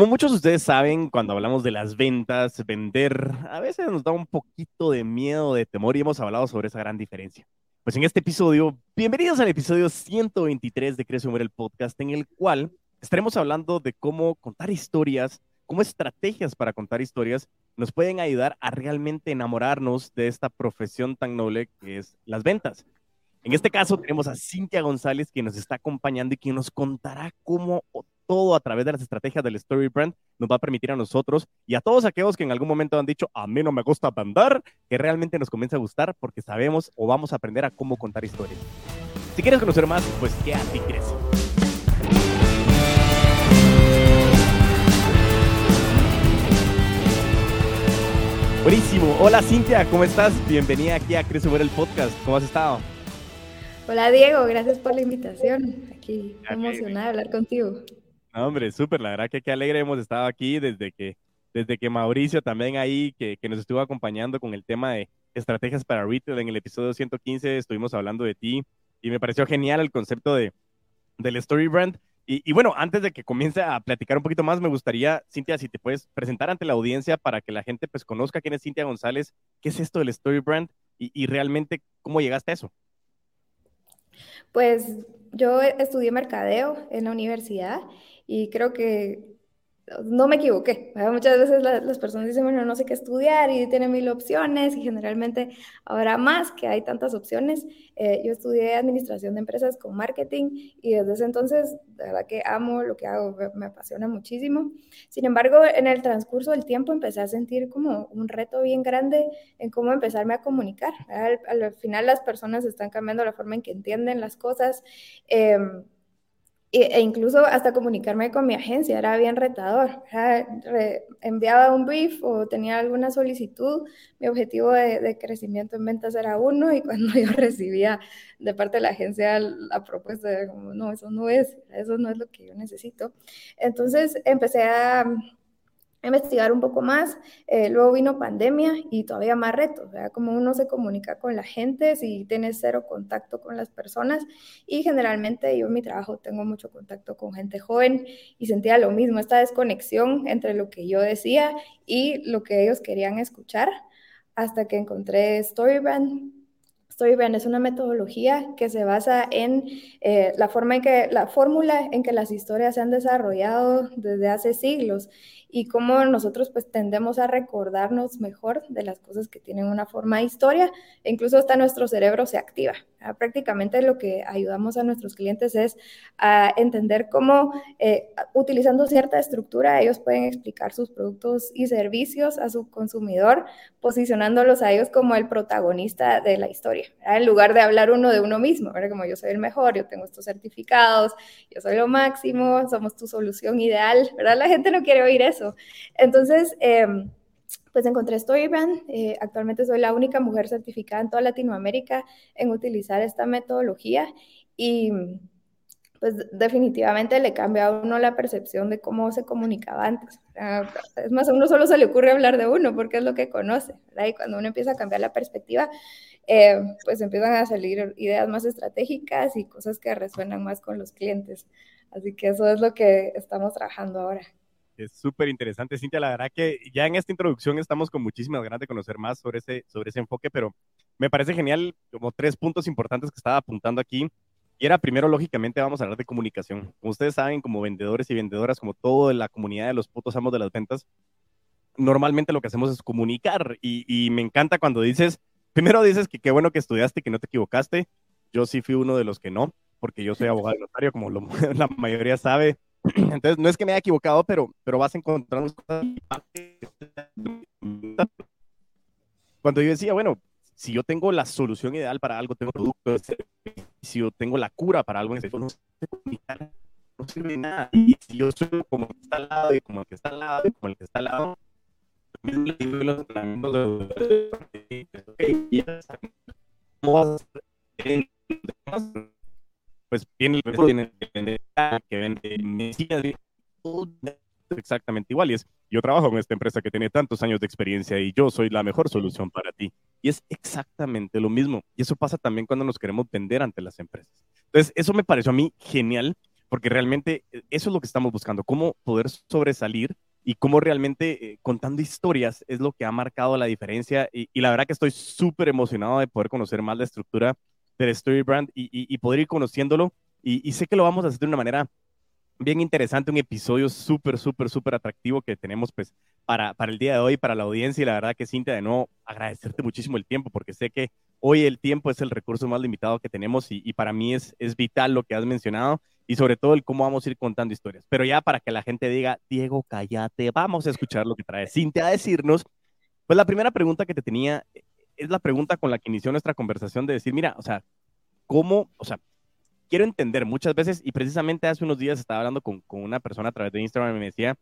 Como muchos de ustedes saben, cuando hablamos de las ventas, vender a veces nos da un poquito de miedo, de temor y hemos hablado sobre esa gran diferencia. Pues en este episodio, bienvenidos al episodio 123 de Crece Humor, el podcast, en el cual estaremos hablando de cómo contar historias, cómo estrategias para contar historias nos pueden ayudar a realmente enamorarnos de esta profesión tan noble que es las ventas. En este caso tenemos a Cintia González, quien nos está acompañando y quien nos contará cómo todo a través de las estrategias del Story Brand nos va a permitir a nosotros y a todos aquellos que en algún momento han dicho, a mí no me gusta vender, que realmente nos comience a gustar porque sabemos o vamos a aprender a cómo contar historias. Si quieres conocer más, pues quédate y crece. Buenísimo. Hola Cintia, ¿cómo estás? Bienvenida aquí a Crece el podcast. ¿Cómo has estado? Hola Diego, gracias por la invitación. Aquí emocionada de hablar contigo. hombre, súper, la verdad que qué alegre hemos estado aquí desde que, desde que Mauricio también ahí, que, que nos estuvo acompañando con el tema de estrategias para retail en el episodio 115, estuvimos hablando de ti y me pareció genial el concepto de, del Story Brand. Y, y, bueno, antes de que comience a platicar un poquito más, me gustaría, Cintia, si te puedes presentar ante la audiencia para que la gente pues conozca quién es Cintia González, qué es esto del Story Brand y, y realmente cómo llegaste a eso. Pues yo estudié mercadeo en la universidad y creo que no me equivoqué. Muchas veces las personas dicen, bueno, no sé qué estudiar y tienen mil opciones y generalmente habrá más que hay tantas opciones. Eh, yo estudié administración de empresas con marketing y desde ese entonces, de verdad que amo lo que hago, me apasiona muchísimo. Sin embargo, en el transcurso del tiempo empecé a sentir como un reto bien grande en cómo empezarme a comunicar. Al, al final las personas están cambiando la forma en que entienden las cosas. Eh, e incluso hasta comunicarme con mi agencia era bien retador. enviaba un brief o tenía alguna solicitud, mi objetivo de, crecimiento en ventas era uno y cuando yo recibía de parte de la agencia la propuesta como, no, eso no es, eso no es lo que yo necesito. Entonces empecé a investigar un poco más. Eh, luego vino pandemia y todavía más retos, sea, como uno se comunica con la gente si tiene cero contacto con las personas y generalmente yo en mi trabajo tengo mucho contacto con gente joven y sentía lo mismo, esta desconexión entre lo que yo decía y lo que ellos querían escuchar hasta que encontré Storybrand. Es una metodología que se basa en eh, la forma en que, la fórmula en que las historias se han desarrollado desde hace siglos y cómo nosotros pues tendemos a recordarnos mejor de las cosas que tienen una forma de historia e incluso hasta nuestro cerebro se activa. Prácticamente lo que ayudamos a nuestros clientes es a entender cómo eh, utilizando cierta estructura ellos pueden explicar sus productos y servicios a su consumidor, posicionándolos a ellos como el protagonista de la historia, en lugar de hablar uno de uno mismo, ¿verdad? como yo soy el mejor, yo tengo estos certificados, yo soy lo máximo, somos tu solución ideal, ¿verdad? La gente no quiere oír eso. Entonces, eh, pues encontré Storybrand. Eh, actualmente soy la única mujer certificada en toda Latinoamérica en utilizar esta metodología y pues definitivamente le cambia a uno la percepción de cómo se comunicaba antes. Es más, a uno solo se le ocurre hablar de uno porque es lo que conoce, ¿verdad? Y cuando uno empieza a cambiar la perspectiva, eh, pues empiezan a salir ideas más estratégicas y cosas que resuenan más con los clientes. Así que eso es lo que estamos trabajando ahora es súper interesante, Cintia. La verdad que ya en esta introducción estamos con muchísimas ganas de conocer más sobre ese, sobre ese enfoque, pero me parece genial como tres puntos importantes que estaba apuntando aquí. Y era primero, lógicamente, vamos a hablar de comunicación. Como ustedes saben, como vendedores y vendedoras, como toda la comunidad de los putos amos de las ventas, normalmente lo que hacemos es comunicar. Y, y me encanta cuando dices, primero dices que qué bueno que estudiaste, que no te equivocaste. Yo sí fui uno de los que no, porque yo soy abogado notario, como lo, la mayoría sabe. Entonces, no es que me haya equivocado, pero, pero vas a encontrar cosas. Cuando yo decía, bueno, si yo tengo la solución ideal para algo, tengo producto, si yo tengo la cura para algo, no sirve nada. Y si yo soy como el que está al lado, y como el que está al lado, y como el que está al lado, ¿cómo vas a pues viene el tiene que vende que vende medicinas, exactamente igual. Y es, yo trabajo en esta empresa que tiene tantos años de experiencia y yo soy la mejor solución para ti. Y es exactamente lo mismo. Y eso pasa también cuando nos queremos vender ante las empresas. Entonces, eso me pareció a mí genial porque realmente eh, eso es lo que estamos buscando, cómo poder sobresalir y cómo realmente eh, contando historias es lo que ha marcado la diferencia. Y, la verdad que estoy súper emocionado de poder conocer más la estructura del Story Brand y, y, poder ir conociéndolo. Y, sé que lo vamos a hacer de una manera bien interesante, un episodio súper, súper, súper atractivo que tenemos pues para, para el día de hoy, para la audiencia. Y la verdad que Cintia, de nuevo, agradecerte muchísimo el tiempo, porque sé que hoy el tiempo es el recurso más limitado que tenemos y, y para mí es, es vital lo que has mencionado y sobre todo el cómo vamos a ir contando historias. Pero ya para que la gente diga, Diego, cállate, vamos a escuchar lo que trae Cintia a decirnos. Pues la primera pregunta que te tenía es la pregunta con la que inició nuestra conversación de decir, mira, o sea, ¿cómo, o sea, quiero entender muchas veces, y precisamente hace unos días estaba hablando con, con una persona a través de Instagram y me decía,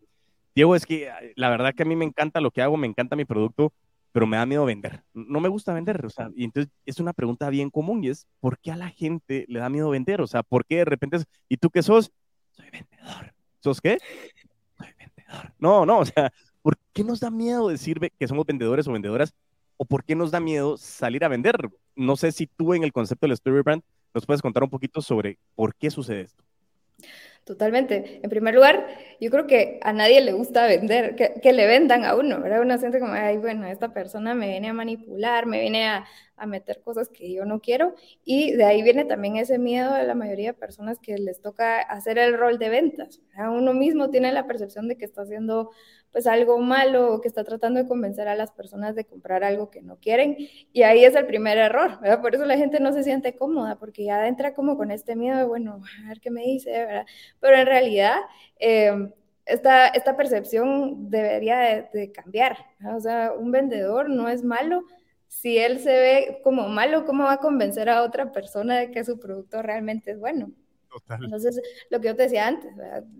Diego, es que la verdad que a mí me encanta lo que hago, me encanta mi producto, pero me da miedo vender. No me gusta vender, o sea, y entonces es una pregunta bien común y es, ¿por qué a la gente le da miedo vender? O sea, ¿por qué de repente es, ¿y tú qué sos? Soy vendedor. ¿Sos qué? Soy vendedor. No, no, o sea, ¿por qué nos da miedo decir que somos vendedores o vendedoras? ¿O por qué nos da miedo salir a vender? No sé si tú en el concepto del Story Brand nos puedes contar un poquito sobre por qué sucede esto. Totalmente. En primer lugar, yo creo que a nadie le gusta vender, que, le vendan a uno, ¿verdad? Uno siente como, ay, bueno, esta persona me viene a manipular, me viene a, meter cosas que yo no quiero. Y de ahí viene también ese miedo de la mayoría de personas que les toca hacer el rol de ventas. Uno mismo tiene la percepción de que está haciendo pues algo malo o que está tratando de convencer a las personas de comprar algo que no quieren. Y ahí es el primer error, ¿verdad? Por eso la gente no se siente cómoda, porque ya entra como con este miedo de, bueno, a ver qué me dice, ¿verdad? Pero en realidad... Eh, esta, esta, percepción debería de, cambiar. O sea, un vendedor no es malo, si él se ve como malo, ¿cómo va a convencer a otra persona de que su producto realmente es bueno? Entonces, lo que yo te decía antes,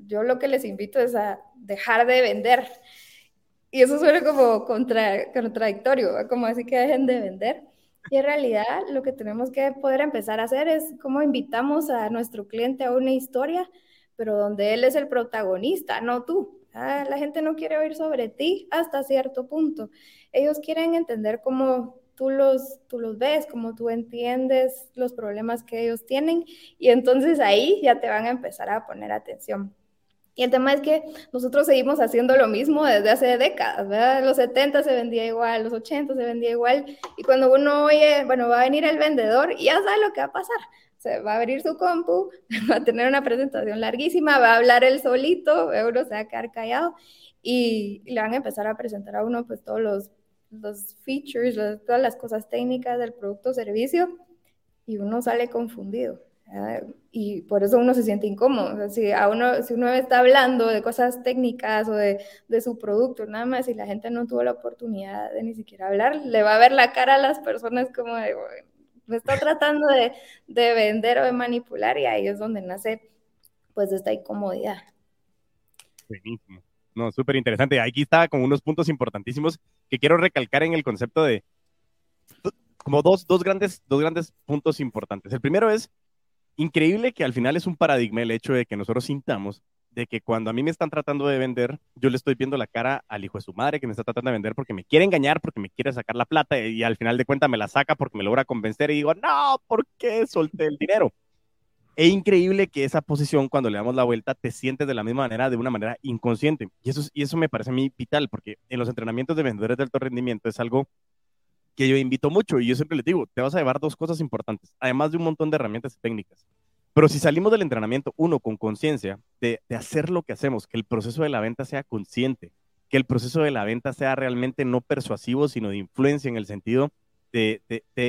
yo lo que les invito es a dejar de vender. Y eso suena como contra, contradictorio, como así que dejen de vender. Y en realidad lo que tenemos que poder empezar a hacer es cómo invitamos a nuestro cliente a una historia, pero donde él es el protagonista, no tú. Ah, la gente no quiere oír sobre ti hasta cierto punto. Ellos quieren entender cómo tú los, tú los ves, cómo tú entiendes los problemas que ellos tienen y entonces ahí ya te van a empezar a poner atención. Y el tema es que nosotros seguimos haciendo lo mismo desde hace décadas, ¿verdad? Los 70 se vendía igual, los 80 se vendía igual, y cuando uno oye, bueno, va a venir el vendedor y ya sabe lo que va a pasar se va a abrir su compu, va a tener una presentación larguísima, va a hablar él solito, uno se va a quedar callado y, le van a empezar a presentar a uno pues todos los, los features, todas las cosas técnicas del producto o servicio y uno sale confundido. Y por eso uno se siente incómodo. si, a uno, si uno está hablando de cosas técnicas o de, de, su producto, nada más, y la gente no tuvo la oportunidad de ni siquiera hablar, le va a ver la cara a las personas como de, me está tratando de, de, vender o de manipular y ahí es donde nace pues esta incomodidad. Buenísimo. No, súper interesante. Aquí está con unos puntos importantísimos que quiero recalcar en el concepto de como dos, dos, grandes, dos grandes puntos importantes. El primero es increíble que al final es un paradigma el hecho de que nosotros sintamos de que cuando a mí me están tratando de vender, yo le estoy viendo la cara al hijo de su madre que me está tratando de vender porque me quiere engañar, porque me quiere sacar la plata y al final de cuentas me la saca porque me logra convencer y digo, no, ¿por qué solté el dinero? Es increíble que esa posición, cuando le damos la vuelta, te sientes de la misma manera, de una manera inconsciente. Y eso, y eso me parece a mí vital, porque en los entrenamientos de vendedores de alto rendimiento es algo que yo invito mucho y yo siempre les digo, te vas a llevar dos cosas importantes, además de un montón de herramientas técnicas. Pero si salimos del entrenamiento, uno, con conciencia de, hacer lo que hacemos, que el proceso de la venta sea consciente, que el proceso de la venta sea realmente no persuasivo, sino de influencia en el sentido de,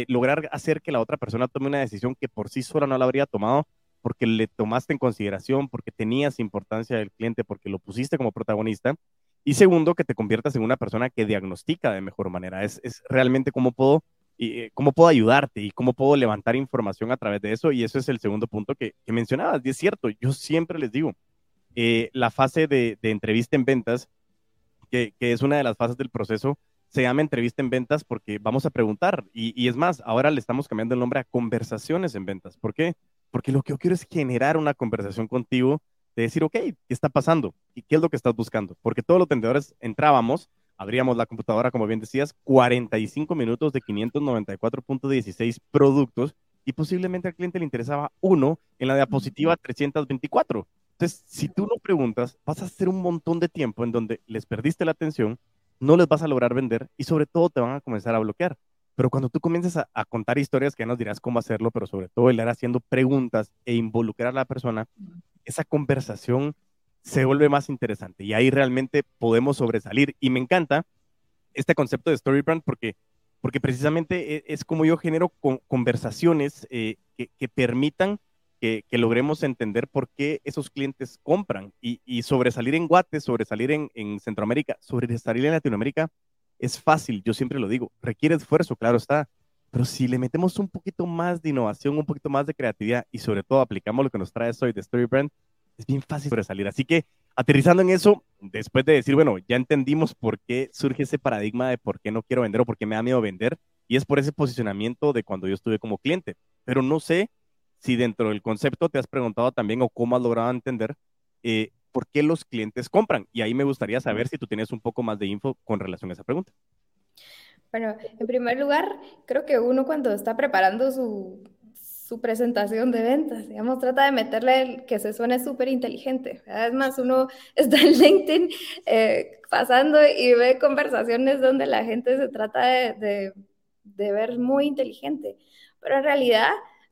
lograr hacer que la otra persona tome una decisión que por sí sola no la habría tomado porque le tomaste en consideración, porque tenías importancia del cliente, porque lo pusiste como protagonista. Y segundo, que te conviertas en una persona que diagnostica de mejor manera. Es, es realmente cómo puedo y eh, cómo puedo ayudarte y cómo puedo levantar información a través de eso. Y eso es el segundo punto que, que mencionabas. Y es cierto, yo siempre les digo, eh, la fase de, de, entrevista en ventas, que, que, es una de las fases del proceso, se llama entrevista en ventas porque vamos a preguntar. Y, y, es más, ahora le estamos cambiando el nombre a conversaciones en ventas. ¿Por qué? Porque lo que yo quiero es generar una conversación contigo de decir, ok, ¿qué está pasando? ¿Y qué es lo que estás buscando? Porque todos los vendedores entrábamos abríamos la computadora, como bien decías, 45 minutos de 594.16 productos y posiblemente al cliente le interesaba uno en la diapositiva 324. Entonces, si tú no preguntas, vas a hacer un montón de tiempo en donde les perdiste la atención, no les vas a lograr vender y sobre todo te van a comenzar a bloquear. Pero cuando tú comiences a, contar historias, que ya nos dirás cómo hacerlo, pero sobre todo el ir haciendo preguntas e involucrar a la persona, esa conversación se vuelve más interesante y ahí realmente podemos sobresalir. Y me encanta este concepto de story brand porque, porque precisamente e, es, como yo genero conversaciones eh, que, que, permitan que, logremos entender por qué esos clientes compran y, sobresalir en Guate, sobresalir en, en Centroamérica, sobresalir en Latinoamérica es fácil, yo siempre lo digo, requiere esfuerzo, claro está, pero si le metemos un poquito más de innovación, un poquito más de creatividad y sobre todo aplicamos lo que nos trae hoy de Story Brand, es bien fácil sobresalir. Así que aterrizando en eso, después de decir, bueno, ya entendimos por qué surge ese paradigma de por qué no quiero vender o por qué me da miedo vender, y es por ese posicionamiento de cuando yo estuve como cliente. Pero no sé si dentro del concepto te has preguntado también o cómo has logrado entender eh, por qué los clientes compran. Y ahí me gustaría saber si tú tienes un poco más de info con relación a esa pregunta. Bueno, en primer lugar, creo que uno cuando está preparando su, su presentación de ventas, digamos, trata de meterle el que se suene súper inteligente. Además, uno está en LinkedIn eh, pasando y ve conversaciones donde la gente se trata de, de, de ver muy inteligente, pero en realidad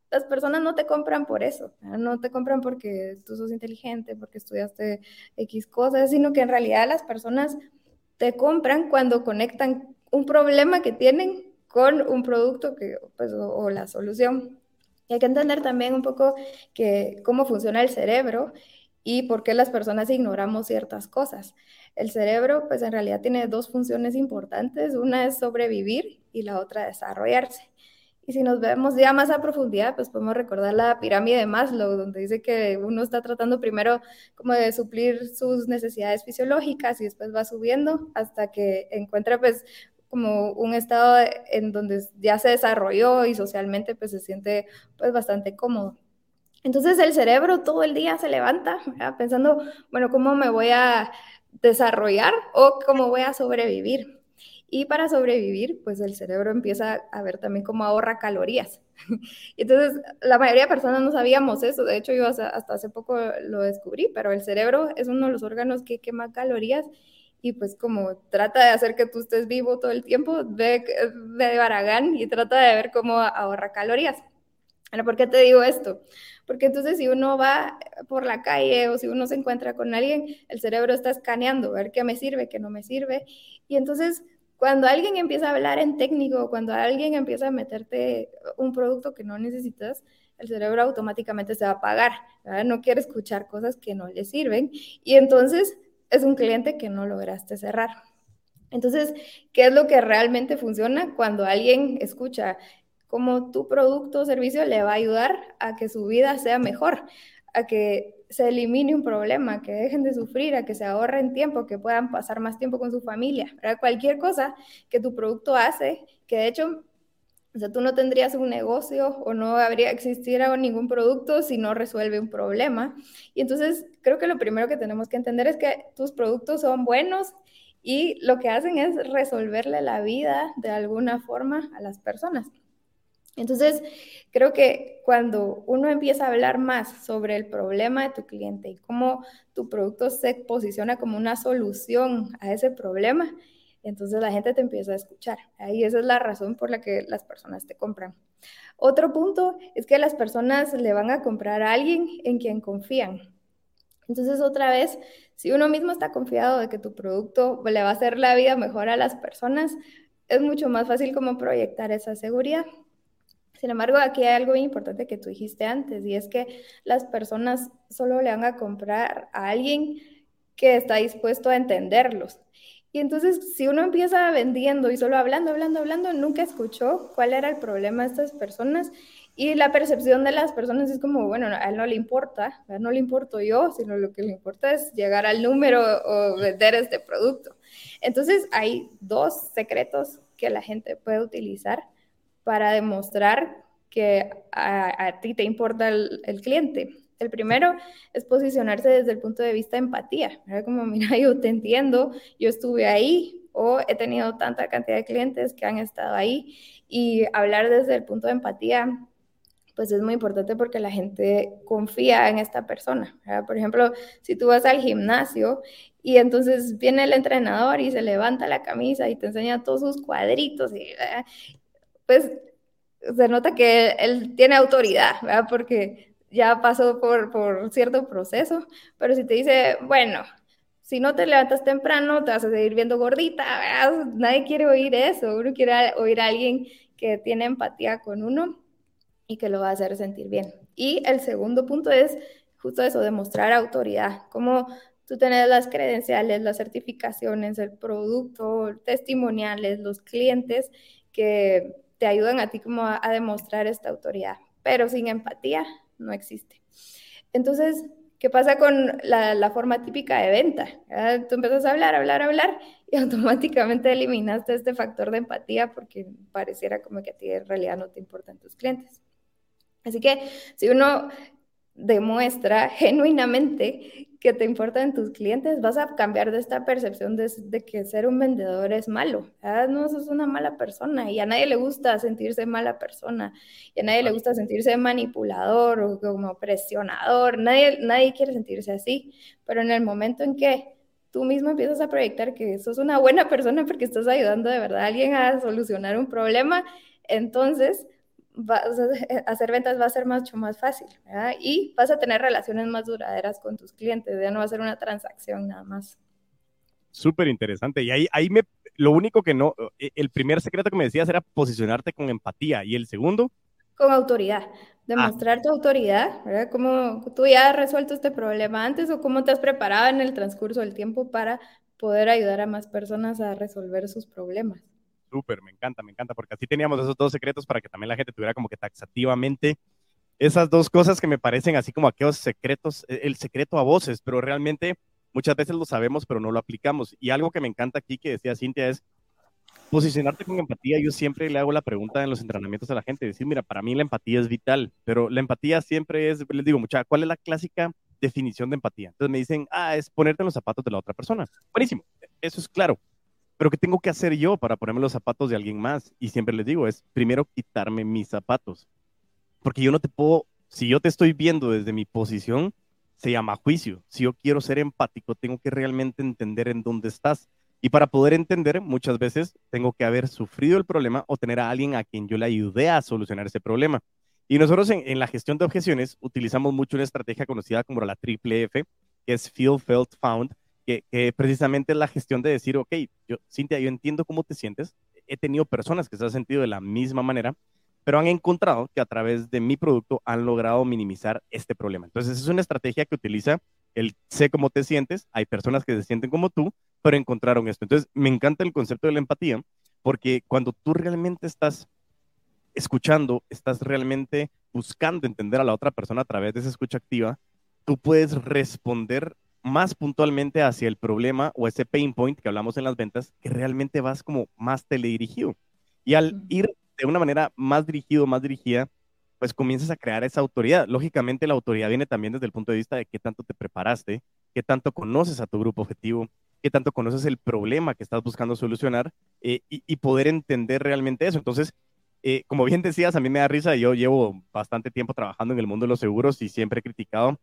las personas no te compran por eso, no te compran porque tú sos inteligente, porque estudiaste X cosas, sino que en realidad las personas te compran cuando conectan un problema que tienen con un producto que, pues, o, la solución. Hay que entender también un poco que, cómo funciona el cerebro y por qué las personas ignoramos ciertas cosas. El cerebro, pues en realidad tiene dos funciones importantes. Una es sobrevivir y la otra desarrollarse. Y si nos vemos ya más a profundidad, pues podemos recordar la pirámide de Maslow, donde dice que uno está tratando primero como de suplir sus necesidades fisiológicas y después va subiendo hasta que encuentra pues como un estado en donde ya se desarrolló y socialmente pues se siente pues bastante cómodo. Entonces el cerebro todo el día se levanta pensando, bueno, ¿cómo me voy a desarrollar o cómo voy a sobrevivir? Y para sobrevivir, pues el cerebro empieza a ver también cómo ahorra calorías. Entonces, la mayoría de personas no sabíamos eso. De hecho, yo hasta, hace poco lo descubrí, pero el cerebro es uno de los órganos que quema calorías y pues como trata de hacer que tú estés vivo todo el tiempo, ve, de Baragán y trata de ver cómo ahorra calorías. Ahora, ¿por qué te digo esto? Porque entonces si uno va por la calle o si uno se encuentra con alguien, el cerebro está escaneando, ver qué me sirve, qué no me sirve. Y entonces cuando alguien empieza a hablar en técnico, cuando alguien empieza a meterte un producto que no necesitas, el cerebro automáticamente se va a apagar, no quiere escuchar cosas que no le sirven y entonces es un cliente que no lograste cerrar. Entonces, ¿qué es lo que realmente funciona cuando alguien escucha cómo tu producto o servicio le va a ayudar a que su vida sea mejor, a que se elimine un problema, que dejen de sufrir, a que se ahorren tiempo, que puedan pasar más tiempo con su familia. Cualquier cosa que tu producto hace, que de hecho, o sea, tú no tendrías un negocio o no habría existiera ningún producto si no resuelve un problema. Y entonces creo que lo primero que tenemos que entender es que tus productos son buenos y lo que hacen es resolverle la vida de alguna forma a las personas. Entonces, creo que cuando uno empieza a hablar más sobre el problema de tu cliente y cómo tu producto se posiciona como una solución a ese problema, entonces la gente te empieza a escuchar. Ahí esa es la razón por la que las personas te compran. Otro punto es que las personas le van a comprar a alguien en quien confían. Entonces, otra vez, si uno mismo está confiado de que tu producto le va a hacer la vida mejor a las personas, es mucho más fácil como proyectar esa seguridad. Sin embargo, aquí hay algo importante que tú dijiste antes, y es que las personas solo le van a comprar a alguien que está dispuesto a entenderlos. Y entonces, si uno empieza vendiendo y solo hablando, hablando, hablando, nunca escuchó cuál era el problema de estas personas. Y la percepción de las personas es como, bueno, a él no le importa, a él no le importo yo, sino lo que le importa es llegar al número o vender este producto. Entonces, hay dos secretos que la gente puede utilizar para demostrar que a, ti te importa el, cliente. El primero es posicionarse desde el punto de vista de empatía. Como, mira, yo te entiendo, yo estuve ahí o he tenido tanta cantidad de clientes que han estado ahí y hablar desde el punto de empatía pues es muy importante porque la gente confía en esta persona. Por ejemplo, si tú vas al gimnasio y entonces viene el entrenador y se levanta la camisa y te enseña todos sus cuadritos, y, pues se nota que él tiene autoridad, ¿verdad? Porque ya pasó por, por cierto proceso, pero si te dice, bueno, si no te levantas temprano, te vas a seguir viendo gordita, ¿verdad? nadie quiere oír eso, uno quiere oír a alguien que tiene empatía con uno y que lo va a hacer sentir bien. Y el segundo punto es justo eso, demostrar autoridad, como tú tenés las credenciales, las certificaciones, el producto, testimoniales, los clientes que te ayudan a ti como a, demostrar esta autoridad, pero sin empatía no existe. Entonces, ¿qué pasa con la, forma típica de venta? Tú empiezas a hablar, hablar, hablar y automáticamente eliminaste este factor de empatía porque pareciera como que a ti en realidad no te importan tus clientes. Así que si uno demuestra genuinamente que te importan tus clientes, vas a cambiar de esta percepción de, que ser un vendedor es malo. Ah, no, eso es una mala persona y a nadie le gusta sentirse mala persona y a nadie le gusta sentirse manipulador o como presionador. Nadie, nadie quiere sentirse así, pero en el momento en que tú mismo empiezas a proyectar que sos una buena persona porque estás ayudando de verdad a alguien a solucionar un problema, entonces hacer ventas va a ser mucho más fácil y vas a tener relaciones más duraderas con tus clientes, ya no va a ser una transacción nada más. Súper interesante. Y ahí, ahí me, lo único que no, eh, el primer secreto que me decías era posicionarte con empatía y el segundo. Con autoridad, demostrar tu autoridad, ¿verdad? Cómo tú ya has resuelto este problema antes o cómo te has preparado en el transcurso del tiempo para poder ayudar a más personas a resolver sus problemas. Súper, me encanta, me encanta, porque así teníamos esos dos secretos para que también la gente tuviera como que taxativamente esas dos cosas que me parecen así como aquellos secretos, e, el secreto a voces, pero realmente muchas veces lo sabemos, pero no lo aplicamos. Y algo que me encanta aquí que decía Cintia es posicionarte con empatía. Yo siempre le hago la pregunta en los entrenamientos a la gente, decir, mira, para mí la empatía es vital, pero la empatía siempre es, les digo, mucha, ¿cuál es la clásica definición de empatía? Entonces me dicen, ah, es ponerte en los zapatos de la otra persona. Buenísimo, eso es claro pero ¿qué tengo que hacer yo para ponerme los zapatos de alguien más? Y siempre les digo, es primero quitarme mis zapatos. Porque yo no te puedo, si yo te estoy viendo desde mi posición, se llama juicio. Si yo quiero ser empático, tengo que realmente entender en dónde estás. Y para poder entender, muchas veces tengo que haber sufrido el problema o tener a alguien a quien yo le ayudé a solucionar ese problema. Y nosotros en, en la gestión de objeciones utilizamos mucho una estrategia conocida como la triple F, que es Feel, Felt, Found, que, precisamente es la gestión de decir, ok, yo, Cintia, yo entiendo cómo te sientes, he tenido personas que se han sentido de la misma manera, pero han encontrado que a través de mi producto han logrado minimizar este problema. Entonces, es una estrategia que utiliza el sé cómo te sientes, hay personas que se sienten como tú, pero encontraron esto. Entonces, me encanta el concepto de la empatía, porque cuando tú realmente estás escuchando, estás realmente buscando entender a la otra persona a través de esa escucha activa, tú puedes responder más puntualmente hacia el problema o ese pain point que hablamos en las ventas, que realmente vas como más teledirigido. Y al ir de una manera más dirigido, más dirigida, pues comienzas a crear esa autoridad. Lógicamente la autoridad viene también desde el punto de vista de qué tanto te preparaste, qué tanto conoces a tu grupo objetivo, qué tanto conoces el problema que estás buscando solucionar eh, y, poder entender realmente eso. Entonces, eh, como bien decías, a mí me da risa, yo llevo bastante tiempo trabajando en el mundo de los seguros y siempre he criticado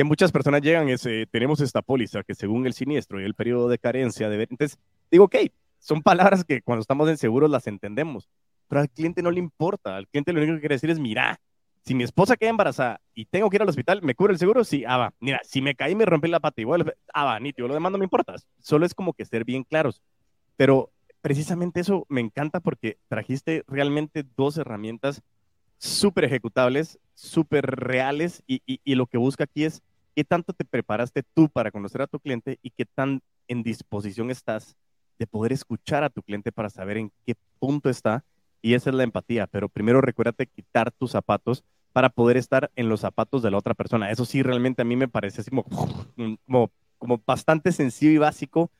que muchas personas llegan y eh, tenemos esta póliza que según el siniestro y el periodo de carencia de entonces digo ok son palabras que cuando estamos en seguros las entendemos pero al cliente no le importa al cliente lo único que quiere decir es mira si mi esposa queda embarazada y tengo que ir al hospital me cubre el seguro sí ah va mira si me caí me rompí la pata igual ah va nítido lo demás no me importa solo es como que ser bien claros pero precisamente eso me encanta porque trajiste realmente dos herramientas súper ejecutables, súper reales y, y, lo que busca aquí es qué tanto te preparaste tú para conocer a tu cliente y qué tan en disposición estás de poder escuchar a tu cliente para saber en qué punto está. Y esa es la empatía. Pero primero recuérdate quitar tus zapatos para poder estar en los zapatos de la otra persona. Eso sí, realmente a mí me parece como, como bastante sencillo y básico,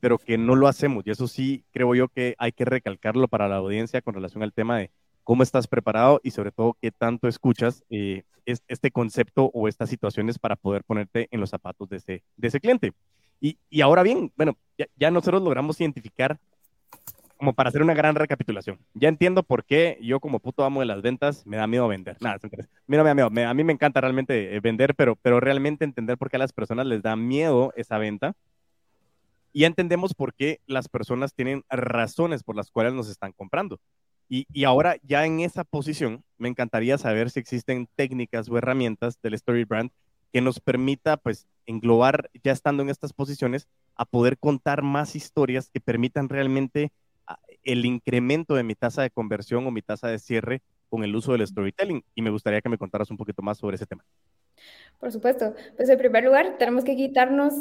pero que no lo hacemos. Y eso sí, creo yo que hay que recalcarlo para la audiencia con relación al tema de cómo estás preparado y sobre todo qué tanto escuchas eh, este concepto o estas situaciones para poder ponerte en los zapatos de ese, de ese cliente. Y, y ahora bien, bueno, ya, nosotros logramos identificar como para hacer una gran recapitulación. Ya entiendo por qué yo como puto amo de las ventas me da miedo vender. Nada, mira, me da miedo. a mí me encanta realmente eh, vender, pero, pero realmente entender por qué a las personas les da miedo esa venta. Y ya entendemos por qué las personas tienen razones por las cuales nos están comprando. Y, y, ahora ya en esa posición, me encantaría saber si existen técnicas o herramientas del Story Brand que nos permita, pues, englobar, ya estando en estas posiciones, a poder contar más historias que permitan realmente el incremento de mi tasa de conversión o mi tasa de cierre con el uso del storytelling. Y me gustaría que me contaras un poquito más sobre ese tema. Por supuesto. Pues en primer lugar, tenemos que quitarnos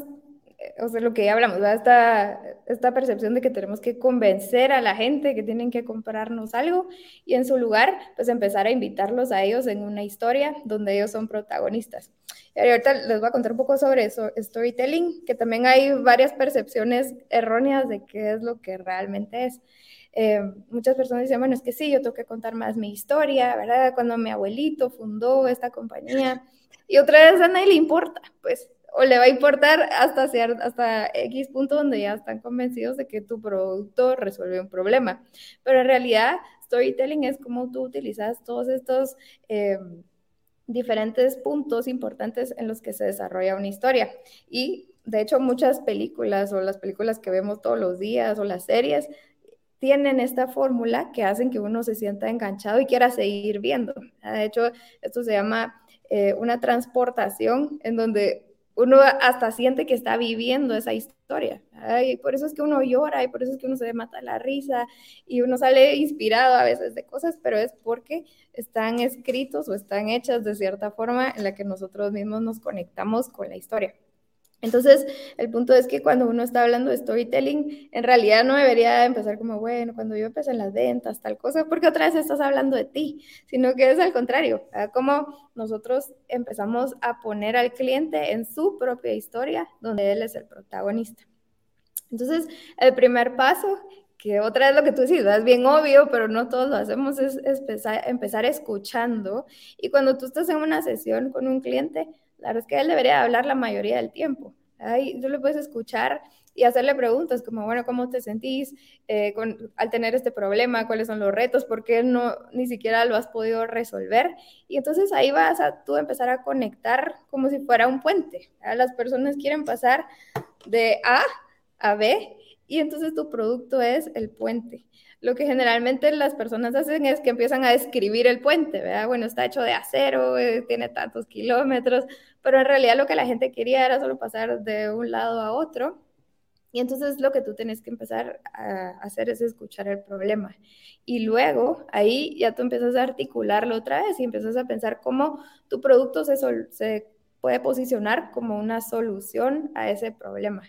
o sea, lo que hablamos, Esta, esta percepción de que tenemos que convencer a la gente que tienen que comprarnos algo y en su lugar, pues empezar a invitarlos a ellos en una historia donde ellos son protagonistas. Y ahorita les voy a contar un poco sobre eso, storytelling, que también hay varias percepciones erróneas de qué es lo que realmente es. Eh, muchas personas dicen, bueno, es que sí, yo tengo que contar más mi historia, ¿verdad? Cuando mi abuelito fundó esta compañía. Y otra vez a nadie le importa, pues o le va a importar hasta, hasta X punto donde ya están convencidos de que tu producto resuelve un problema. Pero en realidad, storytelling es como tú utilizas todos estos eh, diferentes puntos importantes en los que se desarrolla una historia. Y de hecho, muchas películas o las películas que vemos todos los días o las series tienen esta fórmula que hacen que uno se sienta enganchado y quiera seguir viendo. De hecho, esto se llama eh, una transportación en donde uno hasta siente que está viviendo esa historia. Y por eso es que uno llora y por eso es que uno se mata la risa y uno sale inspirado a veces de cosas, pero es porque están escritos o están hechas de cierta forma en la que nosotros mismos nos conectamos con la historia. Entonces, el punto es que cuando uno está hablando de storytelling, en realidad no debería empezar como, bueno, cuando yo empecé en las ventas, tal cosa, porque otra vez estás hablando de ti, sino que es al contrario, como nosotros empezamos a poner al cliente en su propia historia, donde él es el protagonista. Entonces, el primer paso, que otra vez lo que tú decís, es bien obvio, pero no todos lo hacemos, es empezar, empezar escuchando. Y cuando tú estás en una sesión con un cliente, la verdad es que él debería hablar la mayoría del tiempo. Ahí tú le puedes escuchar y hacerle preguntas como, bueno, ¿cómo te sentís eh, con, al tener este problema? ¿Cuáles son los retos? ¿Por qué no, ni siquiera lo has podido resolver? Y entonces ahí vas a tú empezar a conectar como si fuera un puente. Las personas quieren pasar de A a B y entonces tu producto es el puente lo que generalmente las personas hacen es que empiezan a describir el puente, ¿verdad? Bueno, está hecho de acero, eh, tiene tantos kilómetros, pero en realidad lo que la gente quería era solo pasar de un lado a otro. Y entonces lo que tú tienes que empezar a hacer es escuchar el problema. Y luego ahí ya tú empiezas a articularlo otra vez y empiezas a pensar cómo tu producto se, se puede posicionar como una solución a ese problema.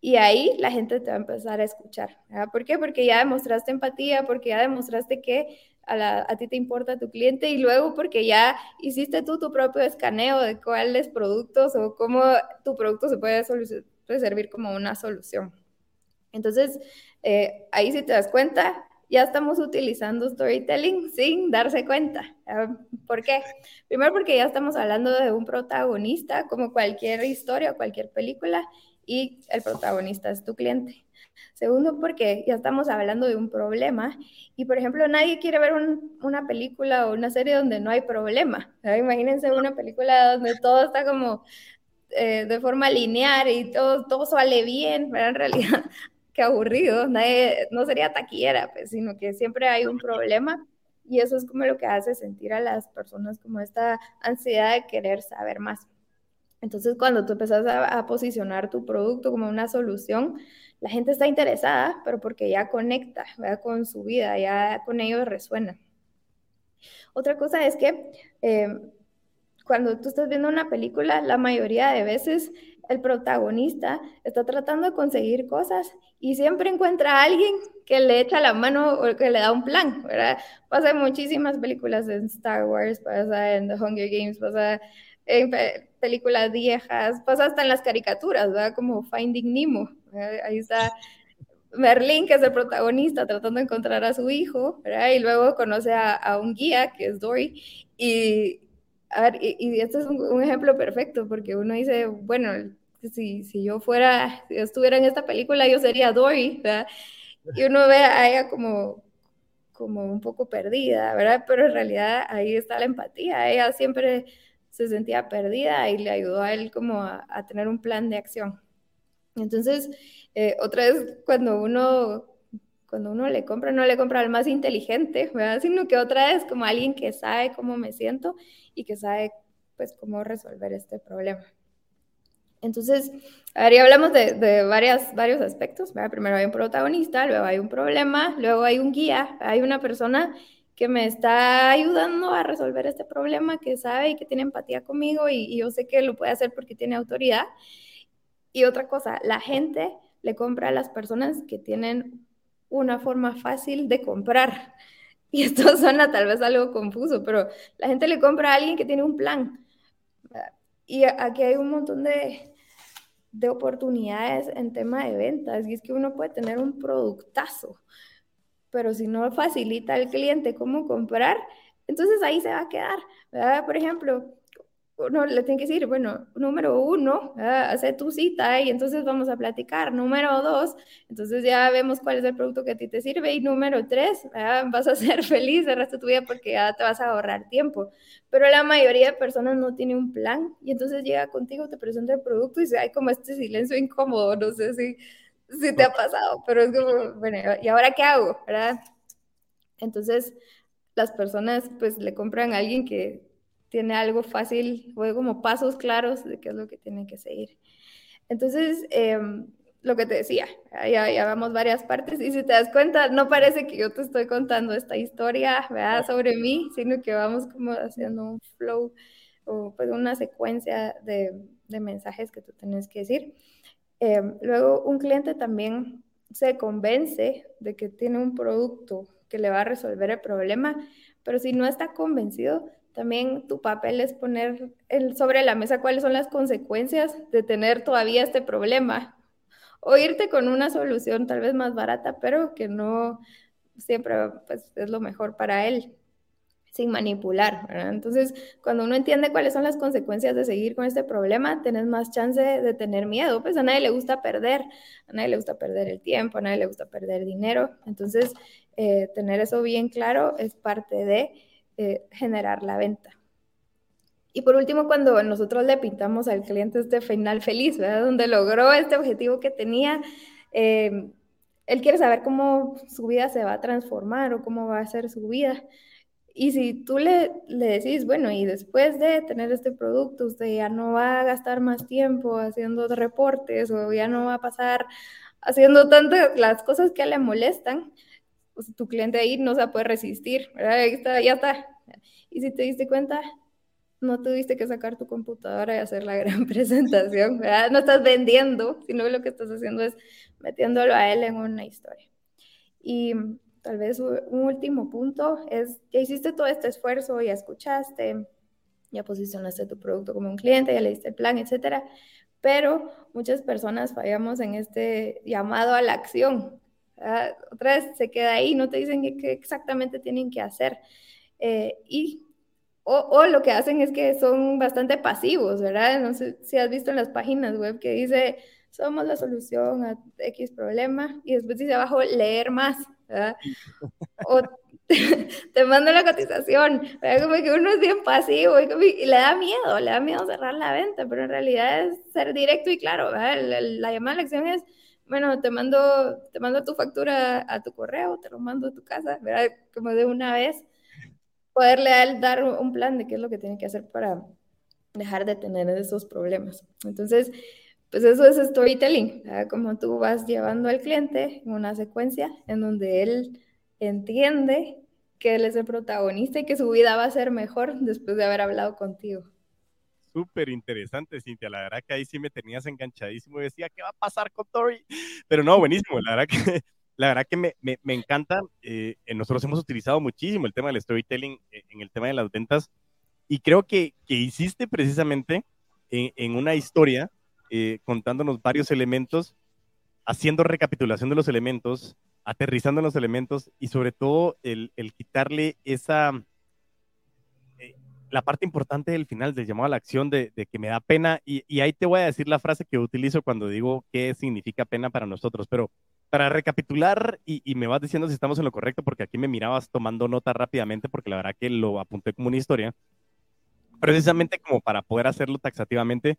Y ahí la gente te va a empezar a escuchar. ¿Por qué? Porque ya demostraste empatía, porque ya demostraste que a, ti te importa tu cliente y luego porque ya hiciste tú tu propio escaneo de cuáles productos o cómo tu producto se puede servir como una solución. Entonces, eh, ahí si te das cuenta, ya estamos utilizando storytelling sin darse cuenta. ¿Por qué? Primero porque ya estamos hablando de un protagonista, como cualquier historia o cualquier película, y el protagonista es tu cliente. Segundo, porque ya estamos hablando de un problema y, por ejemplo, nadie quiere ver una película o una serie donde no hay problema. Imagínense una película donde todo está como eh, de forma lineal y todo, todo sale bien, pero en realidad, qué aburrido, nadie, no sería taquillera, pues, sino que siempre hay un problema y eso es como lo que hace sentir a las personas como esta ansiedad de querer saber más. Entonces, cuando tú empezás a, posicionar tu producto como una solución, la gente está interesada, pero porque ya conecta con su vida, ya con ellos resuena. Otra cosa es que eh, cuando tú estás viendo una película, la mayoría de veces el protagonista está tratando de conseguir cosas y siempre encuentra a alguien que le echa la mano o que le da un plan, ¿verdad? Pasa en muchísimas películas en Star Wars, pasa en The Hunger Games, pasa en películas viejas, pasa hasta en las caricaturas, ¿verdad? Como Finding Nemo. Ahí está Merlín, que es el protagonista, tratando de encontrar a su hijo, ¿verdad? Y luego conoce a, un guía, que es Dory, y, y, este es un, ejemplo perfecto, porque uno dice, bueno, si, si yo fuera, si yo estuviera en esta película, yo sería Dory, ¿verdad? y uno ve a ella como, como un poco perdida, ¿verdad? Pero en realidad ahí está la empatía. Ella siempre se sentía perdida y le ayudó a él como a, tener un plan de acción. Entonces, eh, otra vez, cuando uno, cuando uno le compra, no le compra al más inteligente, ¿verdad? Sino que otra vez como alguien que sabe cómo me siento y que sabe, pues, cómo resolver este problema. Entonces, ahora hablamos de, varias, varios aspectos. Primero hay un protagonista, luego hay un problema, luego hay un guía, hay una persona que me está ayudando a resolver este problema, que sabe y que tiene empatía conmigo y, yo sé que lo puede hacer porque tiene autoridad. Y otra cosa, la gente le compra a las personas que tienen una forma fácil de comprar. Y esto suena tal vez algo confuso, pero la gente le compra a alguien que tiene un plan. Y aquí hay un montón de, de oportunidades en tema de ventas. Y es que uno puede tener un productazo, pero si no facilita al cliente cómo comprar, entonces ahí se va a quedar. Por ejemplo, uno le tiene que decir, bueno, número uno, hace tu cita y entonces vamos a platicar. Número dos, entonces ya vemos cuál es el producto que a ti te sirve. Y número tres, vas a ser feliz el resto de tu vida porque ya te vas a ahorrar tiempo. Pero la mayoría de personas no tiene un plan y entonces llega contigo, te presenta el producto y se hay como este silencio incómodo. No sé si, si te ha pasado, pero es como, bueno, ¿y ahora qué hago? ¿verdad? Entonces, las personas pues le compran a alguien que tiene algo fácil, fue como pasos claros de qué es lo que tiene que seguir. Entonces, em, lo que te decía, ya, ya vamos varias partes y si te das cuenta, no parece que yo te estoy contando esta historia ¿verdad? sobre mí, sino que vamos como haciendo un flow o pues una secuencia de, de mensajes que tú tienes que decir. Em, luego, un cliente también se convence de que tiene un producto que le va a resolver el problema, pero si no está convencido, también tu papel es poner sobre la mesa cuáles son las consecuencias de tener todavía este problema. O irte con una solución tal vez más barata, pero que no siempre pues, es lo mejor para él, sin manipular. Entonces, cuando uno entiende cuáles son las consecuencias de seguir con este problema, tienes más chance de tener miedo. Pues a nadie le gusta perder, a nadie le gusta perder el tiempo, a nadie le gusta perder dinero. Entonces, eh, tener eso bien claro es parte de eh, generar la venta. Y por último, cuando nosotros le pintamos al cliente este final feliz, ¿verdad? Donde logró este objetivo que tenía, eh, él quiere saber cómo su vida se va a transformar o cómo va a ser su vida. Y si tú le, le decís, bueno, y después de tener este producto, usted ya no va a gastar más tiempo haciendo reportes o ya no va a pasar haciendo tantas las cosas que le molestan, pues, tu cliente ahí no se puede resistir, ¿verdad? Ahí está, ya está. Y si te diste cuenta, no tuviste que sacar tu computadora y hacer la gran presentación, ¿verdad? No estás vendiendo, sino lo que estás haciendo es metiéndolo a él en una historia. Y tal vez un último punto es, ya hiciste todo este esfuerzo, ya escuchaste, ya posicionaste tu producto como un cliente, ya le diste el plan, etcétera, pero muchas personas fallamos en este llamado a la acción, Ah, otra vez se queda ahí, no te dicen qué, exactamente tienen que hacer. Eh, y, o, lo que hacen es que son bastante pasivos, ¿verdad? No sé si has visto en las páginas web que dice, somos la solución a X problema, y después dice abajo, leer más, ¿verdad? O te, mando la cotización, ¿verdad? Como que uno es bien pasivo y, le da miedo, le da miedo cerrar la venta, pero en realidad es ser directo y claro. La, la llamada a la acción es bueno, te mando, te mando tu factura a tu correo, te lo mando a tu casa, ¿verdad? Como de una vez, poderle dar un plan de qué es lo que tiene que hacer para dejar de tener esos problemas. Entonces, pues eso es storytelling, ¿verdad? como tú vas llevando al cliente en una secuencia en donde él entiende que él es el protagonista y que su vida va a ser mejor después de haber hablado contigo súper interesante, Cintia. La verdad que ahí sí me tenías enganchadísimo y decía, ¿qué va a pasar con Tori? Pero no, buenísimo. La verdad que, la verdad que me, me, me encanta. Eh, nosotros hemos utilizado muchísimo el tema del storytelling eh, en el tema de las ventas y creo que, que hiciste precisamente en, en una historia eh, contándonos varios elementos, haciendo recapitulación de los elementos, aterrizando en los elementos y sobre todo el, quitarle esa la parte importante del final del llamado a la acción de, que me da pena, y, ahí te voy a decir la frase que utilizo cuando digo qué significa pena para nosotros, pero para recapitular, y, me vas diciendo si estamos en lo correcto, porque aquí me mirabas tomando nota rápidamente, porque la verdad que lo apunté como una historia, precisamente como para poder hacerlo taxativamente,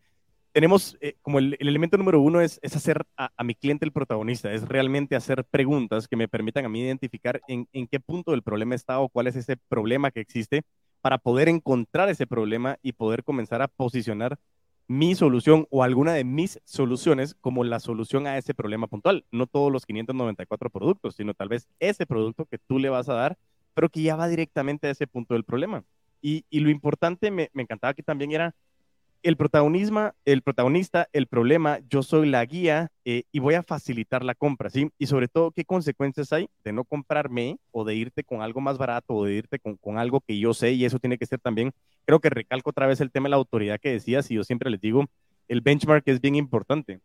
tenemos eh, como el, elemento número uno es, es hacer a, mi cliente el protagonista, es realmente hacer preguntas que me permitan a mí identificar en, en qué punto del problema está o cuál es ese problema que existe para poder encontrar ese problema y poder comenzar a posicionar mi solución o alguna de mis soluciones como la solución a ese problema puntual. No todos los 594 productos, sino tal vez ese producto que tú le vas a dar, pero que ya va directamente a ese punto del problema. Y, lo importante, me, me encantaba que también era el protagonismo, el protagonista, el problema, yo soy la guía eh, y voy a facilitar la compra, ¿sí? Y sobre todo, ¿qué consecuencias hay de no comprarme o de irte con algo más barato o de irte con, algo que yo sé? Y eso tiene que ser también, creo que recalco otra vez el tema de la autoridad que decías y yo siempre les digo, el benchmark es bien importante,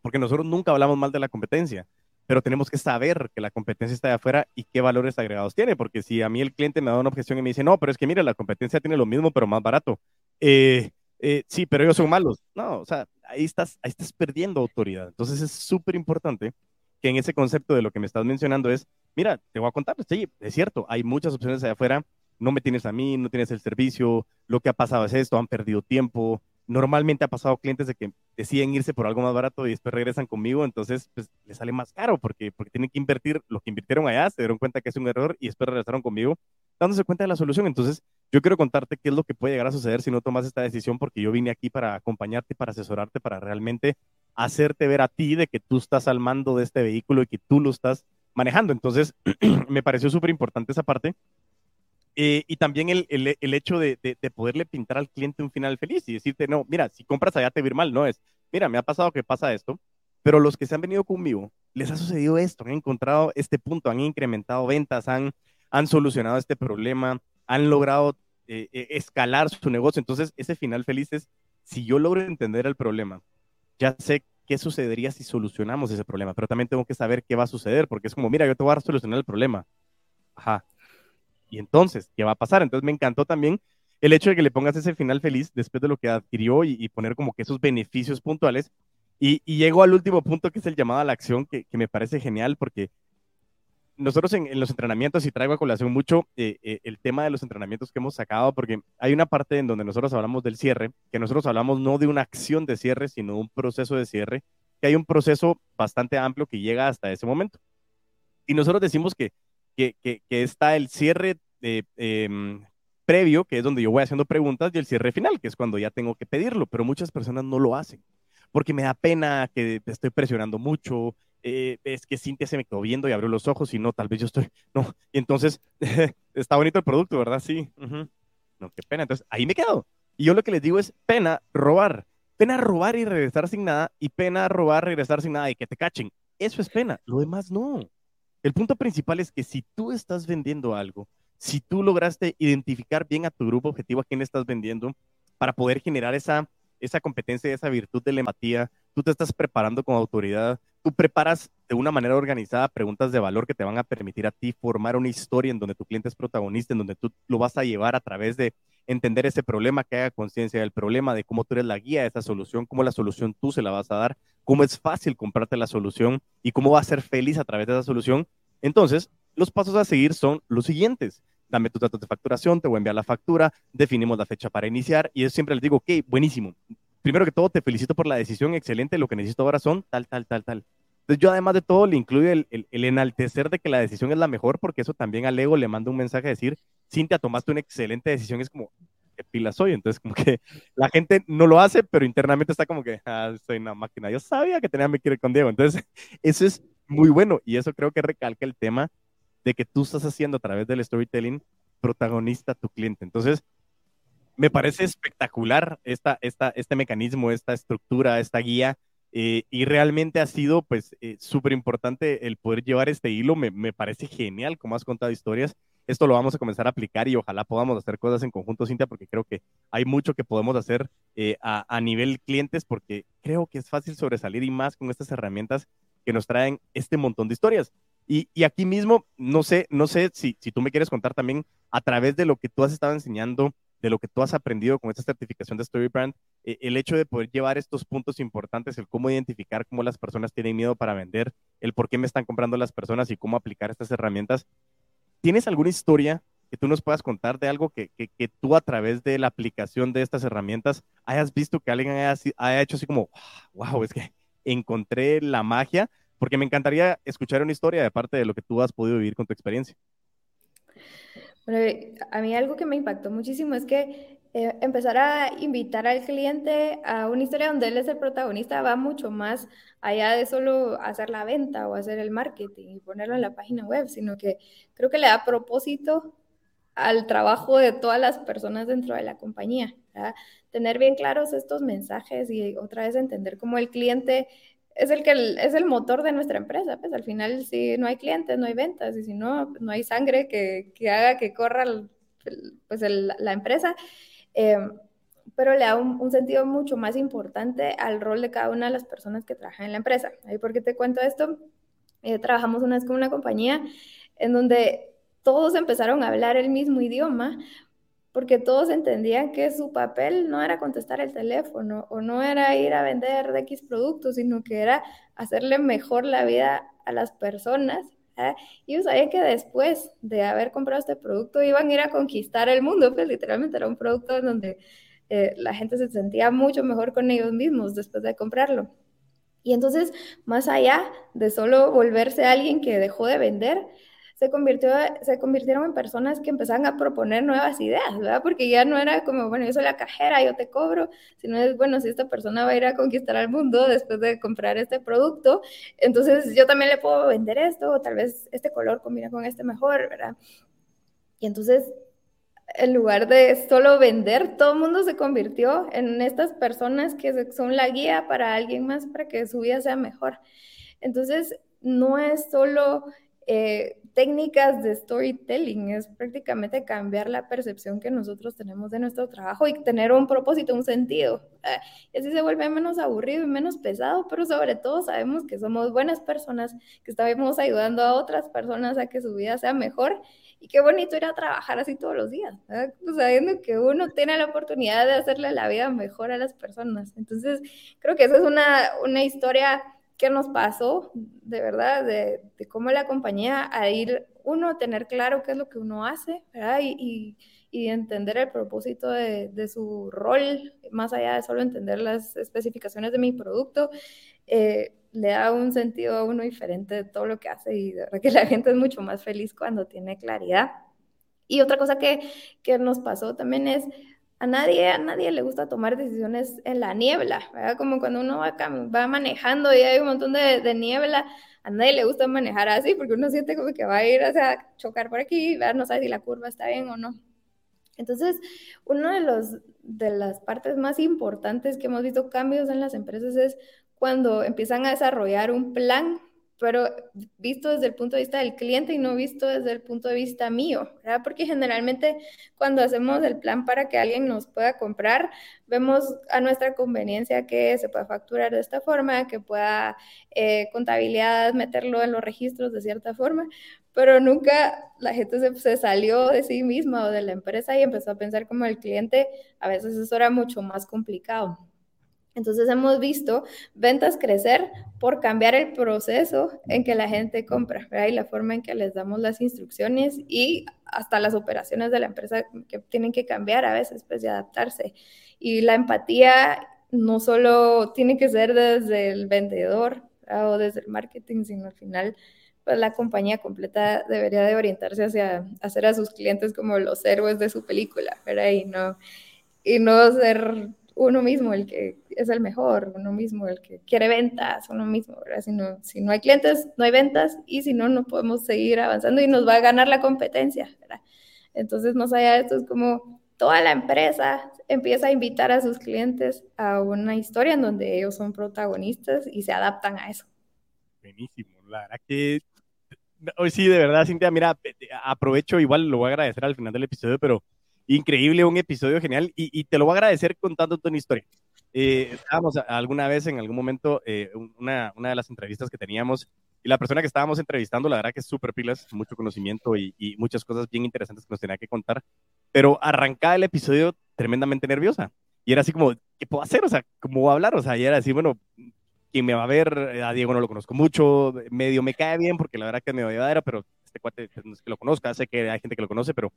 porque nosotros nunca hablamos mal de la competencia, pero tenemos que saber que la competencia está de afuera y qué valores agregados tiene, porque si a mí el cliente me da una objeción y me dice, no, pero es que mire, la competencia tiene lo mismo, pero más barato. Eh, eh, sí, pero ellos son malos. No, o sea, ahí estás, ahí estás perdiendo autoridad. Entonces es súper importante que en ese concepto de lo que me estás mencionando es, mira, te voy a contar, sí, es cierto, hay muchas opciones allá afuera, no me tienes a mí, no tienes el servicio, lo que ha pasado es esto, han perdido tiempo. Normalmente ha pasado clientes de que deciden irse por algo más barato y después regresan conmigo, entonces pues les sale más caro porque, porque tienen que invertir lo que invirtieron allá, se dieron cuenta que es un error y después regresaron conmigo dándose cuenta de la solución. Entonces, yo quiero contarte qué es lo que puede llegar a suceder si no tomas esta decisión, porque yo vine aquí para acompañarte, para asesorarte, para realmente hacerte ver a ti de que tú estás al mando de este vehículo y que tú lo estás manejando. Entonces, me pareció súper importante esa parte. Eh, y también el, el, hecho de, de, de, poderle pintar al cliente un final feliz y decirte, no, mira, si compras allá te va mal, no es, mira, me ha pasado que pasa esto, pero los que se han venido conmigo, les ha sucedido esto, han encontrado este punto, han incrementado ventas, han, han solucionado este problema, han logrado eh, eh, escalar su negocio. Entonces, ese final feliz es, si yo logro entender el problema, ya sé qué sucedería si solucionamos ese problema, pero también tengo que saber qué va a suceder, porque es como, mira, yo te voy a solucionar el problema. Ajá. Y entonces, ¿qué va a pasar? Entonces, me encantó también el hecho de que le pongas ese final feliz después de lo que adquirió y, poner como que esos beneficios puntuales. Y, y, llego al último punto, que es el llamado a la acción, que, que me parece genial, porque nosotros en, los entrenamientos, y traigo a colación mucho eh, eh, el tema de los entrenamientos que hemos sacado, porque hay una parte en donde nosotros hablamos del cierre, que nosotros hablamos no de una acción de cierre, sino de un proceso de cierre, que hay un proceso bastante amplio que llega hasta ese momento. Y nosotros decimos que, que, que, está el cierre de, em, previo, que es donde yo voy haciendo preguntas, y el cierre final, que es cuando ya tengo que pedirlo, pero muchas personas no lo hacen, porque me da pena que estoy presionando mucho, eh, es que Cintia se me quedó viendo y abrió los ojos y no, tal vez yo estoy, no, y entonces está bonito el producto, ¿verdad? Sí, no, qué pena, entonces ahí me quedo. Y yo lo que les digo es pena robar, pena robar y regresar sin nada, y pena robar, regresar sin nada y que te cachen. Eso es pena, lo demás no. El punto principal es que si tú estás vendiendo algo, si tú lograste identificar bien a tu grupo objetivo a quién estás vendiendo, para poder generar esa, esa competencia y esa virtud de la empatía, tú te estás preparando con autoridad, tú preparas de una manera organizada preguntas de valor que te van a permitir a ti formar una historia en donde tu cliente es protagonista, en donde tú lo vas a llevar a través de entender ese problema, que haga conciencia del problema, de cómo tú eres la guía de esa solución, cómo la solución tú se la vas a dar, cómo es fácil comprarte la solución y cómo va a ser feliz a través de esa solución. Entonces, los pasos a seguir son los siguientes. Dame tus datos de facturación, te voy a enviar la factura, definimos la fecha para iniciar y yo siempre les digo, ok, buenísimo, primero que todo, te felicito por la decisión excelente. Lo que necesito ahora son tal, tal, tal, tal. Entonces, yo además de todo le incluyo el, el, enaltecer de que la decisión es la mejor, porque eso también al ego le manda un mensaje a decir, Cintia, tomaste una excelente decisión. Es como, ¿qué pila soy? Entonces, como que la gente no lo hace, pero internamente está como que, ah, soy una máquina. Yo sabía que tenía que ir con Diego. Entonces, eso es muy bueno y eso creo que recalca el tema de que tú estás haciendo a través del storytelling protagonista tu cliente. Entonces, me parece espectacular esta, esta, este mecanismo, esta estructura, esta guía. Eh, y realmente ha sido pues eh, súper importante el poder llevar este hilo. Me, me, parece genial como has contado historias. Esto lo vamos a comenzar a aplicar y ojalá podamos hacer cosas en conjunto, Cintia, porque creo que hay mucho que podemos hacer eh, a, a, nivel clientes, porque creo que es fácil sobresalir y más con estas herramientas que nos traen este montón de historias. Y, y aquí mismo, no sé, no sé si, si tú me quieres contar también a través de lo que tú has estado enseñando de lo que tú has aprendido con esta certificación de StoryBrand, eh, el hecho de poder llevar estos puntos importantes, el cómo identificar cómo las personas tienen miedo para vender, el por qué me están comprando las personas y cómo aplicar estas herramientas. ¿Tienes alguna historia que tú nos puedas contar de algo que, que, tú a través de la aplicación de estas herramientas hayas visto que alguien haya, hecho así como, wow, es que encontré la magia? Porque me encantaría escuchar una historia de parte de lo que tú has podido vivir con tu experiencia. A mí algo que me impactó muchísimo es que eh, empezar a invitar al cliente a una historia donde él es el protagonista va mucho más allá de solo hacer la venta o hacer el marketing y ponerlo en la página web, sino que creo que le da propósito al trabajo de todas las personas dentro de la compañía. Tener bien claros estos mensajes y otra vez entender cómo el cliente es el que es el motor de nuestra empresa. Pues al final, si no hay clientes, no hay ventas, y si no, no hay sangre que, que haga que corra pues la empresa. Eh, pero le da un, sentido mucho más importante al rol de cada una de las personas que trabajan en la empresa. ¿Y por qué te cuento esto? Eh, trabajamos una vez con una compañía en donde todos empezaron a hablar el mismo idioma porque todos entendían que su papel no era contestar el teléfono o no era ir a vender de X productos, sino que era hacerle mejor la vida a las personas y ellos sabían que después de haber comprado este producto iban a ir a conquistar el mundo, pues literalmente era un producto en donde eh, la gente se sentía mucho mejor con ellos mismos después de comprarlo. Y entonces, más allá de solo volverse alguien que dejó de vender, se, convirtió, se convirtieron en personas que empezaban a proponer nuevas ideas, ¿verdad? Porque ya no era como, bueno, yo soy la cajera, yo te cobro, sino es, bueno, si esta persona va a ir a conquistar al mundo después de comprar este producto, entonces yo también le puedo vender esto, o tal vez este color combina con este mejor, ¿verdad? Y entonces, en lugar de solo vender, todo el mundo se convirtió en estas personas que son la guía para alguien más para que su vida sea mejor. Entonces, no es solo eh, técnicas de storytelling, es prácticamente cambiar la percepción que nosotros tenemos de nuestro trabajo y tener un propósito, un sentido. Ah, y así se vuelve menos aburrido y menos pesado, pero sobre todo sabemos que somos buenas personas, que estamos ayudando a otras personas a que su vida sea mejor. Y qué bonito ir a trabajar así todos los días, pues sabiendo que uno tiene la oportunidad de hacerle la vida mejor a las personas. Entonces, creo que esa es una, una historia que nos pasó, de verdad, de, cómo la compañía a ir, uno, tener claro qué es lo que uno hace. Y, y, entender el propósito de, de, su rol, más allá de solo entender las especificaciones de mi producto, eh, le da un sentido a uno diferente de todo lo que hace y de verdad que la gente es mucho más feliz cuando tiene claridad. Y otra cosa que, que nos pasó también es, a nadie, a nadie le gusta tomar decisiones en la niebla, ¿verdad? Como cuando uno va, va manejando y hay un montón de, niebla, a nadie le gusta manejar así porque uno siente como que va a ir a chocar por aquí, ¿verdad? no sabe si la curva está bien o no. Entonces, una de, los, de las partes más importantes que hemos visto cambios en las empresas es cuando empiezan a desarrollar un plan pero visto desde el punto de vista del cliente y no visto desde el punto de vista mío, ¿verdad? Porque generalmente cuando hacemos el plan para que alguien nos pueda comprar, vemos a nuestra conveniencia que se pueda facturar de esta forma, que pueda eh, contabilidad meterlo en los registros de cierta forma, pero nunca la gente se, se, salió de sí misma o de la empresa y empezó a pensar como el cliente, a veces eso era mucho más complicado. Entonces hemos visto ventas crecer por cambiar el proceso en que la gente compra, ¿verdad? Y la forma en que les damos las instrucciones y hasta las operaciones de la empresa que tienen que cambiar a veces, pues, de adaptarse. Y la empatía no solo tiene que ser desde el vendedor o desde el marketing, sino al final, pues la compañía completa debería de orientarse hacia hacer a sus clientes como los héroes de su película, ¿verdad? Y no, y no ser uno mismo el que es el mejor, uno mismo el que quiere ventas, uno mismo, ¿verdad? Si no, si no hay clientes, no hay ventas y si no, no podemos seguir avanzando y nos va a ganar la competencia. Entonces, más allá de esto, es como toda la empresa empieza a invitar a sus clientes a una historia en donde ellos son protagonistas y se adaptan a eso. Buenísimo, la verdad que hoy sí, de verdad, Cintia, mira, aprovecho, igual lo voy a agradecer al final del episodio, pero increíble, un episodio genial y, te lo voy a agradecer contándote una historia. Eh, estábamos alguna vez en algún momento, eh, una, una, de las entrevistas que teníamos y la persona que estábamos entrevistando, la verdad que es súper pilas, mucho conocimiento y, y, muchas cosas bien interesantes que nos tenía que contar, pero arrancaba el episodio tremendamente nerviosa y era así como, ¿qué puedo hacer? O sea, ¿cómo voy a hablar? O sea, y era así, bueno, quién me va a ver, a Diego no lo conozco mucho, medio me cae bien porque la verdad que es medio llevadera, pero este cuate pues, no es que lo conozca, sé que hay gente que lo conoce, pero,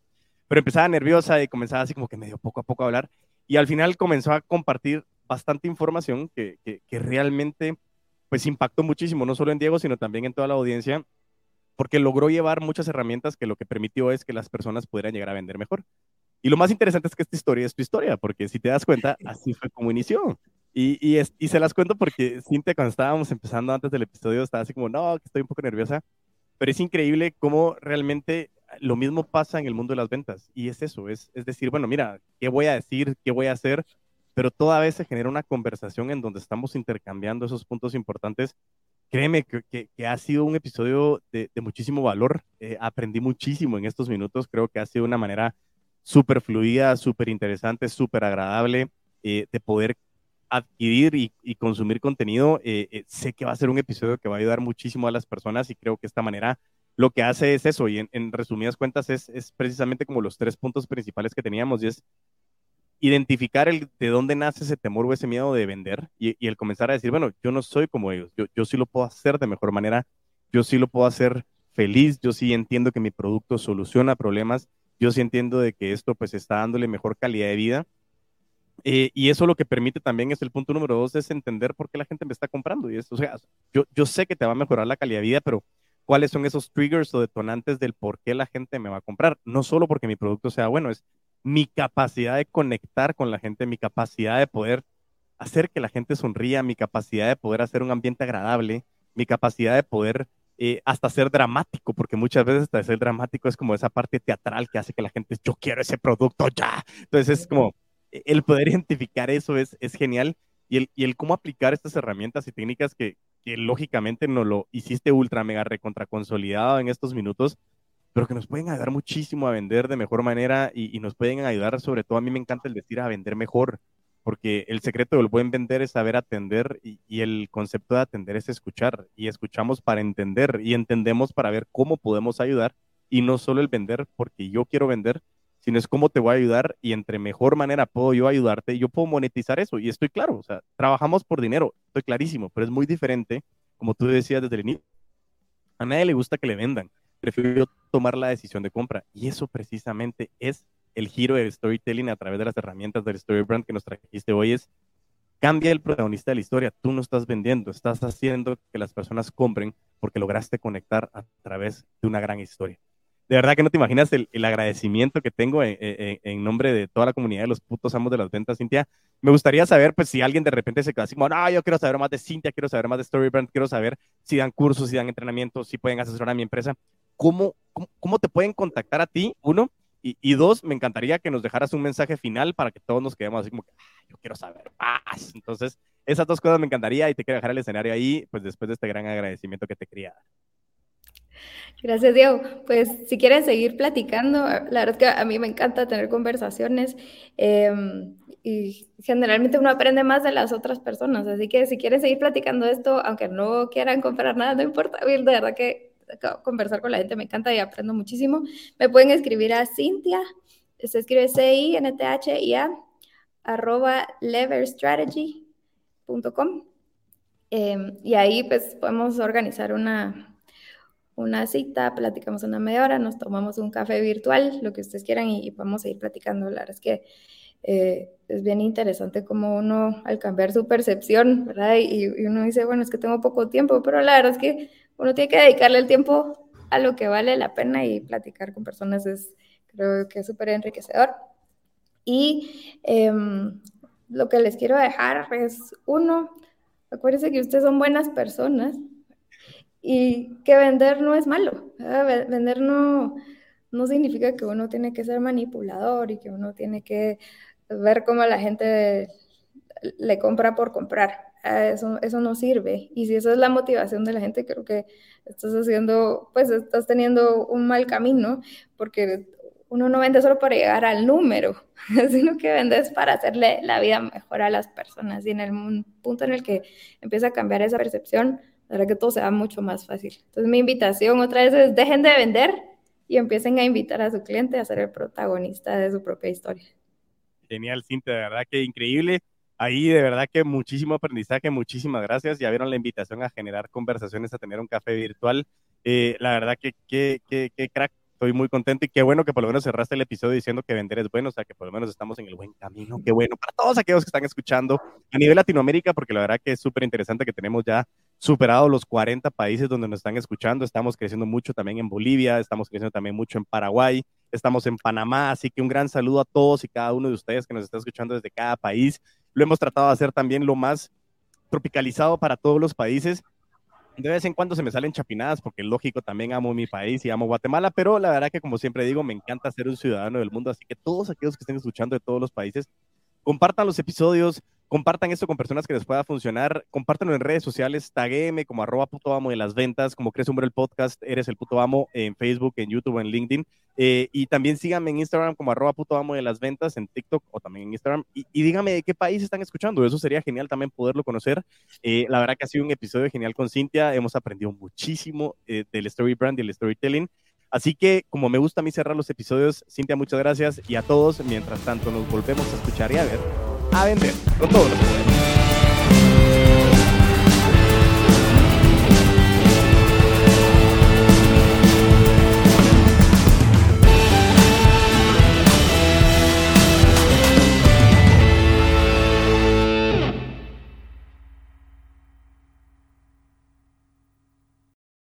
pero empezaba nerviosa y comenzaba así como que medio poco a poco a hablar y al final comenzó a compartir bastante información que, que, que realmente pues impactó muchísimo, no solo en Diego, sino también en toda la audiencia, porque logró llevar muchas herramientas que lo que permitió es que las personas pudieran llegar a vender mejor. Y lo más interesante es que esta historia es tu historia, porque si te das cuenta, así fue como inició. Y, y, es, y se las cuento porque Cintia, cuando estábamos empezando antes del episodio, estaba así como, no, que estoy un poco nerviosa, pero es increíble cómo realmente lo mismo pasa en el mundo de las ventas. Y es eso, es, es decir, bueno, mira, ¿qué voy a decir? ¿Qué voy a hacer? Pero toda vez se genera una conversación en donde estamos intercambiando esos puntos importantes. Créeme que, que, ha sido un episodio de, de muchísimo valor. Eh, aprendí muchísimo en estos minutos. Creo que ha sido una manera súper fluida, súper interesante, súper agradable eh, de poder adquirir y, y consumir contenido. Eh, sé que va a ser un episodio que va a ayudar muchísimo a las personas y creo que esta manera lo que hace es eso y en, en resumidas cuentas es, es, precisamente como los tres puntos principales que teníamos y es identificar el, de dónde nace ese temor o ese miedo de vender y, y el comenzar a decir, bueno, yo no soy como ellos, yo, yo sí lo puedo hacer de mejor manera, yo sí lo puedo hacer feliz, yo sí entiendo que mi producto soluciona problemas, yo sí entiendo de que esto pues está dándole mejor calidad de vida eh, y eso lo que permite también es el punto número dos, es entender por qué la gente me está comprando. Y eso, o sea, yo, yo sé que te va a mejorar la calidad de vida, pero ¿cuáles son esos triggers o detonantes del por qué la gente me va a comprar? No solo porque mi producto sea bueno, es mi capacidad de conectar con la gente, mi capacidad de poder hacer que la gente sonría, mi capacidad de poder hacer un ambiente agradable, mi capacidad de poder eh, hasta ser dramático, porque muchas veces hasta ser dramático es como esa parte teatral que hace que la gente, yo quiero ese producto ya. Entonces es como el poder identificar eso es, genial y el cómo aplicar estas herramientas y técnicas que, que lógicamente no lo hiciste ultra mega recontra consolidado en estos minutos, pero que nos pueden ayudar muchísimo a vender de mejor manera y, nos pueden ayudar, sobre todo a mí me encanta el decir a vender mejor, porque el secreto del buen vender es saber atender y el concepto de atender es escuchar y escuchamos para entender y entendemos para ver cómo podemos ayudar y no solo el vender porque yo quiero vender, sino es cómo te voy a ayudar y entre mejor manera puedo yo ayudarte yo puedo monetizar eso. Y estoy claro, o sea, trabajamos por dinero, estoy clarísimo, pero es muy diferente, como tú decías desde el inicio. A nadie le gusta que le vendan, prefiero tomar la decisión de compra. Y eso precisamente es el giro del storytelling a través de las herramientas del Storybrand que nos trajiste hoy, es cambia el protagonista de la historia. Tú no estás vendiendo, estás haciendo que las personas compren porque lograste conectar a través de una gran historia de verdad que no te imaginas el, el agradecimiento que tengo en, en, nombre de toda la comunidad de los putos amos de las ventas, Cintia. Me gustaría saber, pues, si alguien de repente se queda así como, no, yo quiero saber más de Cintia, quiero saber más de Storybrand, quiero saber si dan cursos, si dan entrenamientos, si pueden asesorar a mi empresa. ¿Cómo, cómo, cómo te pueden contactar a ti? Uno. Y, y, dos, me encantaría que nos dejaras un mensaje final para que todos nos quedemos así como, ah, yo quiero saber más. Entonces, esas dos cosas me encantaría y te quiero dejar el escenario ahí, pues después de este gran agradecimiento que te quería dar. Gracias, Diego. Pues si quieren seguir platicando, la verdad es que a mí me encanta tener conversaciones eh, y generalmente uno aprende más de las otras personas. Así que si quieren seguir platicando esto, aunque no quieran comprar nada, no importa. De verdad que conversar con la gente me encanta y aprendo muchísimo. Me pueden escribir a Cintia, se escribe C-I-N-T-H-I-A, arroba leverstrategy.com. Eh, y ahí pues podemos organizar una una cita, platicamos una media hora, nos tomamos un café virtual, lo que ustedes quieran, y, y podemos seguir platicando. La verdad es que eh, es bien interesante como uno, al cambiar su percepción, ¿verdad? Y, y, uno dice, bueno, es que tengo poco tiempo, pero la verdad es que uno tiene que dedicarle el tiempo a lo que vale la pena y platicar con personas es, creo que es súper enriquecedor. Y eh, lo que les quiero dejar es, uno, acuérdense que ustedes son buenas personas, y que vender no es malo. ¿verdad? Vender no, no significa que uno tiene que ser manipulador y que uno tiene que ver cómo la gente le compra por comprar. Eso, eso no sirve. Y si esa es la motivación de la gente, creo que estás haciendo, pues estás teniendo un mal camino, porque uno no vende solo para llegar al número, sino que vendes para hacerle la vida mejor a las personas. Y en el punto en el que empieza a cambiar esa percepción, verdad que todo sea mucho más fácil. Entonces mi invitación otra vez es dejen de vender y empiecen a invitar a su cliente a ser el protagonista de su propia historia. Genial, Cintia, de verdad que increíble. Ahí de verdad que muchísimo aprendizaje, muchísimas gracias. Ya vieron la invitación a generar conversaciones, a tener un café virtual. Eh, la verdad que qué crack, estoy muy contento y qué bueno que por lo menos cerraste el episodio diciendo que vender es bueno, o sea que por lo menos estamos en el buen camino. Qué bueno para todos aquellos que están escuchando a nivel Latinoamérica, porque la verdad que es súper interesante que tenemos ya superado los 40 países donde nos están escuchando. Estamos creciendo mucho también en Bolivia, estamos creciendo también mucho en Paraguay, estamos en Panamá, así que un gran saludo a todos y cada uno de ustedes que nos está escuchando desde cada país. Lo hemos tratado de hacer también lo más tropicalizado para todos los países. De vez en cuando se me salen chapinadas porque lógico también amo mi país y amo Guatemala, pero la verdad que como siempre digo, me encanta ser un ciudadano del mundo, así que todos aquellos que estén escuchando de todos los países, compartan los episodios, compartan esto con personas que les pueda funcionar, compártanlo en redes sociales, taguéme como arroba puto amo de las ventas, como crees el podcast, eres el puto amo en Facebook, en YouTube, en LinkedIn, eh, y también síganme en Instagram como arroba puto amo de las ventas, en TikTok o también en Instagram, y, díganme de qué país están escuchando, eso sería genial también poderlo conocer. Eh, la verdad que ha sido un episodio genial con Cintia, hemos aprendido muchísimo eh, del story brand y el storytelling. Así que, como me gusta a mí cerrar los episodios, Cintia, muchas gracias y a todos, mientras tanto nos volvemos a escuchar y a ver a vender. Con todos los